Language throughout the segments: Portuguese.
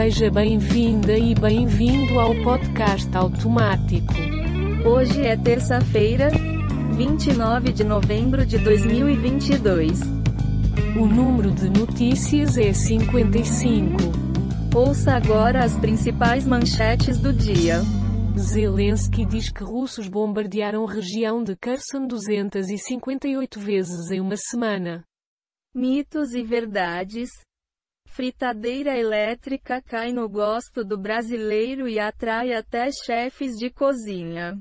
Seja bem-vinda e bem-vindo ao podcast automático. Hoje é terça-feira, 29 de novembro de 2022. O número de notícias é 55. Ouça agora as principais manchetes do dia. Zelensky diz que russos bombardearam região de Kherson 258 vezes em uma semana. Mitos e verdades. Fritadeira elétrica cai no gosto do brasileiro e atrai até chefes de cozinha.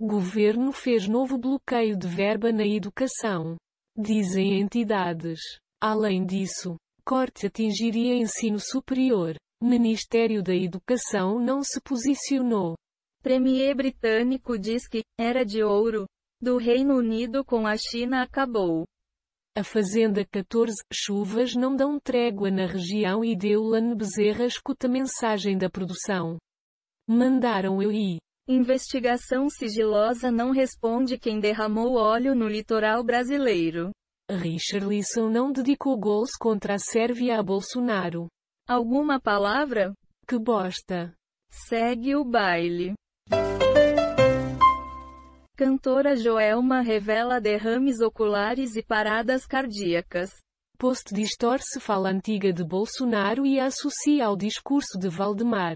Governo fez novo bloqueio de verba na educação. Dizem entidades. Além disso, corte atingiria ensino superior. Ministério da Educação não se posicionou. Premier britânico diz que era de ouro do Reino Unido com a China acabou. A Fazenda 14 Chuvas não dão trégua na região e Deulan Bezerra escuta mensagem da produção. Mandaram eu ir. Investigação sigilosa não responde quem derramou óleo no litoral brasileiro. Richarlison não dedicou gols contra a Sérvia a Bolsonaro. Alguma palavra? Que bosta. Segue o baile. Cantora Joelma revela derrames oculares e paradas cardíacas. Post distorce fala antiga de Bolsonaro e associa ao discurso de Valdemar.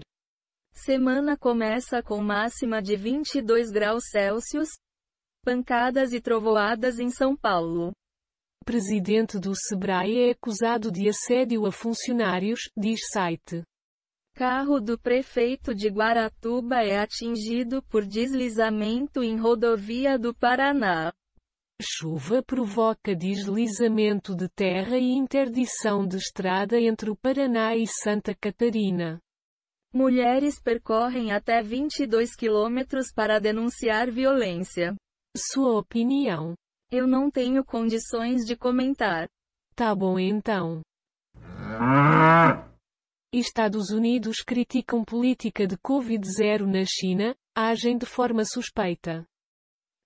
Semana começa com máxima de 22 graus Celsius. Pancadas e trovoadas em São Paulo. Presidente do Sebrae é acusado de assédio a funcionários, diz site. Carro do prefeito de Guaratuba é atingido por deslizamento em rodovia do Paraná. Chuva provoca deslizamento de terra e interdição de estrada entre o Paraná e Santa Catarina. Mulheres percorrem até 22 quilômetros para denunciar violência. Sua opinião. Eu não tenho condições de comentar. Tá bom então. Estados Unidos criticam política de Covid-0 na China, agem de forma suspeita.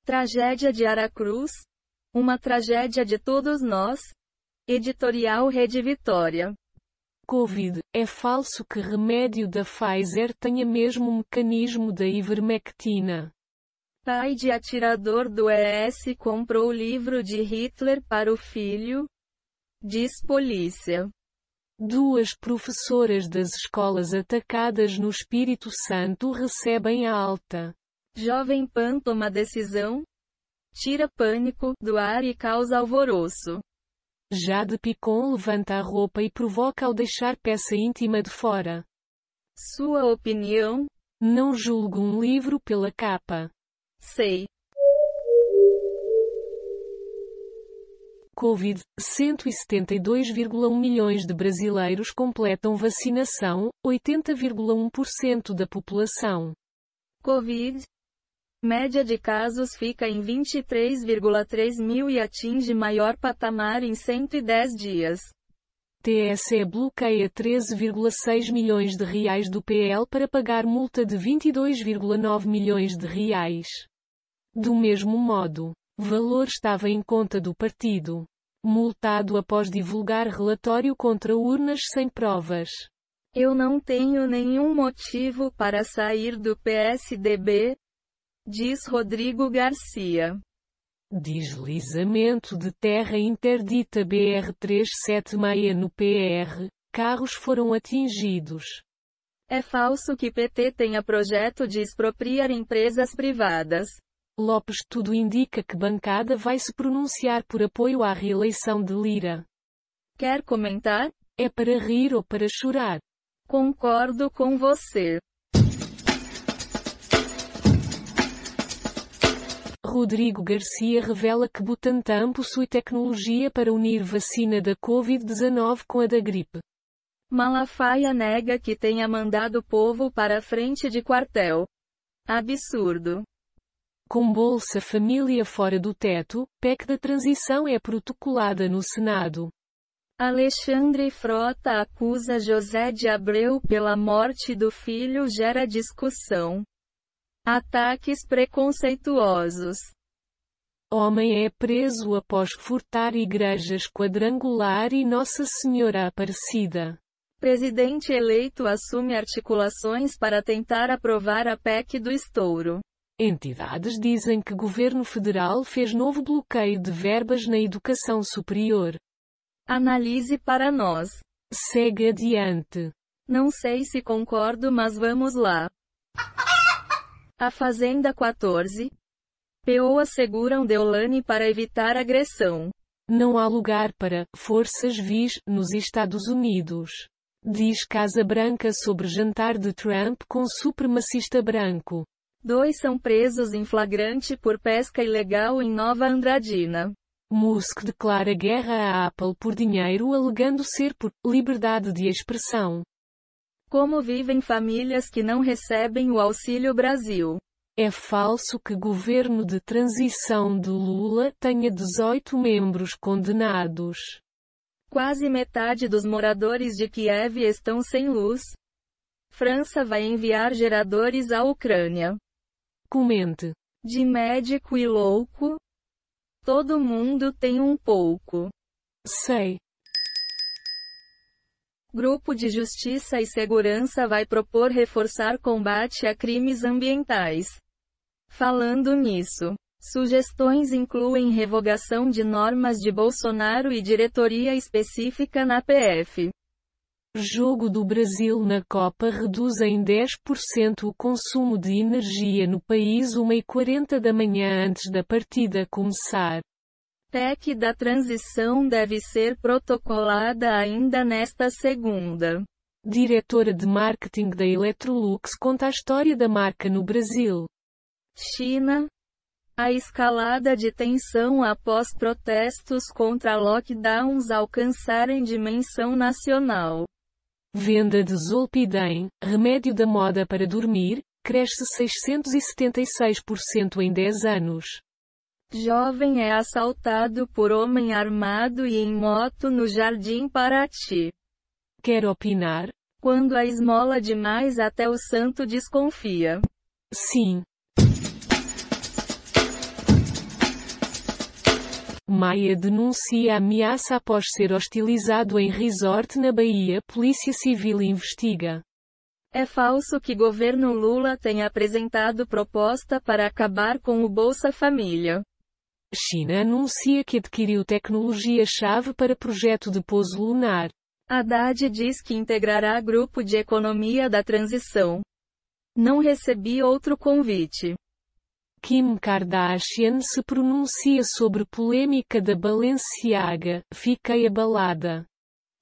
Tragédia de Aracruz? Uma tragédia de todos nós? Editorial Rede Vitória. Covid, é falso que remédio da Pfizer tenha mesmo mecanismo da ivermectina. Pai de atirador do ES comprou o livro de Hitler para o filho? Diz polícia. Duas professoras das escolas atacadas no Espírito Santo recebem a alta. Jovem Pan toma decisão? Tira pânico do ar e causa alvoroço. Jade Picon levanta a roupa e provoca ao deixar peça íntima de fora. Sua opinião? Não julgo um livro pela capa. Sei. Covid, 172,1 milhões de brasileiros completam vacinação, 80,1% da população. Covid. Média de casos fica em 23,3 mil e atinge maior patamar em 110 dias. TSE bloqueia 13,6 milhões de reais do PL para pagar multa de 22,9 milhões de reais. Do mesmo modo, Valor estava em conta do partido. Multado após divulgar relatório contra urnas sem provas. Eu não tenho nenhum motivo para sair do PSDB, diz Rodrigo Garcia. Deslizamento de terra interdita BR-376 no PR, carros foram atingidos. É falso que PT tenha projeto de expropriar empresas privadas. Lopes tudo indica que bancada vai se pronunciar por apoio à reeleição de Lira. Quer comentar? É para rir ou para chorar? Concordo com você. Rodrigo Garcia revela que Butantan possui tecnologia para unir vacina da Covid-19 com a da gripe. Malafaia nega que tenha mandado povo para a frente de quartel. Absurdo. Com Bolsa Família fora do teto, PEC da transição é protocolada no Senado. Alexandre Frota acusa José de Abreu pela morte do filho gera discussão. Ataques preconceituosos. Homem é preso após furtar igrejas quadrangular e Nossa Senhora Aparecida. Presidente eleito assume articulações para tentar aprovar a PEC do estouro. Entidades dizem que governo federal fez novo bloqueio de verbas na educação superior. Analise para nós. Segue adiante. Não sei se concordo, mas vamos lá. A Fazenda 14. PO asseguram Deolane para evitar agressão. Não há lugar para forças vis nos Estados Unidos. Diz Casa Branca sobre jantar de Trump com supremacista branco. Dois são presos em flagrante por pesca ilegal em Nova Andradina. Musk declara guerra à Apple por dinheiro alegando ser por liberdade de expressão. Como vivem famílias que não recebem o Auxílio Brasil? É falso que governo de transição de Lula tenha 18 membros condenados. Quase metade dos moradores de Kiev estão sem luz. França vai enviar geradores à Ucrânia. Comente. De médico e louco, todo mundo tem um pouco. Sei. Grupo de Justiça e Segurança vai propor reforçar combate a crimes ambientais. Falando nisso, sugestões incluem revogação de normas de Bolsonaro e diretoria específica na PF. Jogo do Brasil na Copa reduz em 10% o consumo de energia no país 1h40 da manhã antes da partida começar. PEC da transição deve ser protocolada ainda nesta segunda. Diretora de marketing da Electrolux conta a história da marca no Brasil. China. A escalada de tensão após protestos contra lockdowns alcançarem dimensão nacional. Venda de Zolpidem, remédio da moda para dormir, cresce 676% em 10 anos. Jovem é assaltado por homem armado e em moto no Jardim Paraty. Quer opinar? Quando a esmola demais até o santo desconfia. Sim. Maia denuncia ameaça após ser hostilizado em resort na Bahia. Polícia Civil investiga. É falso que governo Lula tenha apresentado proposta para acabar com o Bolsa Família. China anuncia que adquiriu tecnologia-chave para projeto de pouso lunar. Haddad diz que integrará grupo de economia da transição. Não recebi outro convite. Kim Kardashian se pronuncia sobre polêmica da Balenciaga. Fiquei abalada.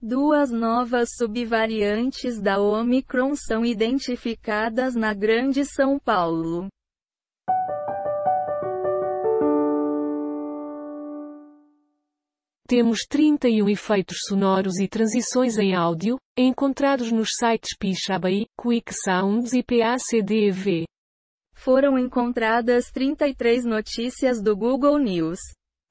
Duas novas subvariantes da Omicron são identificadas na Grande São Paulo. Temos 31 efeitos sonoros e transições em áudio, encontrados nos sites Pixabay, Quick Sounds e PACDV. Foram encontradas 33 notícias do Google News,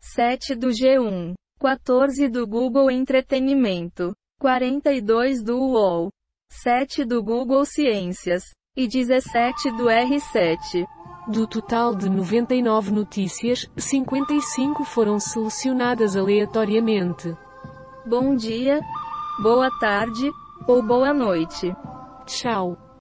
7 do G1, 14 do Google Entretenimento, 42 do UOL, 7 do Google Ciências e 17 do R7. Do total de 99 notícias, 55 foram selecionadas aleatoriamente. Bom dia, boa tarde ou boa noite. Tchau.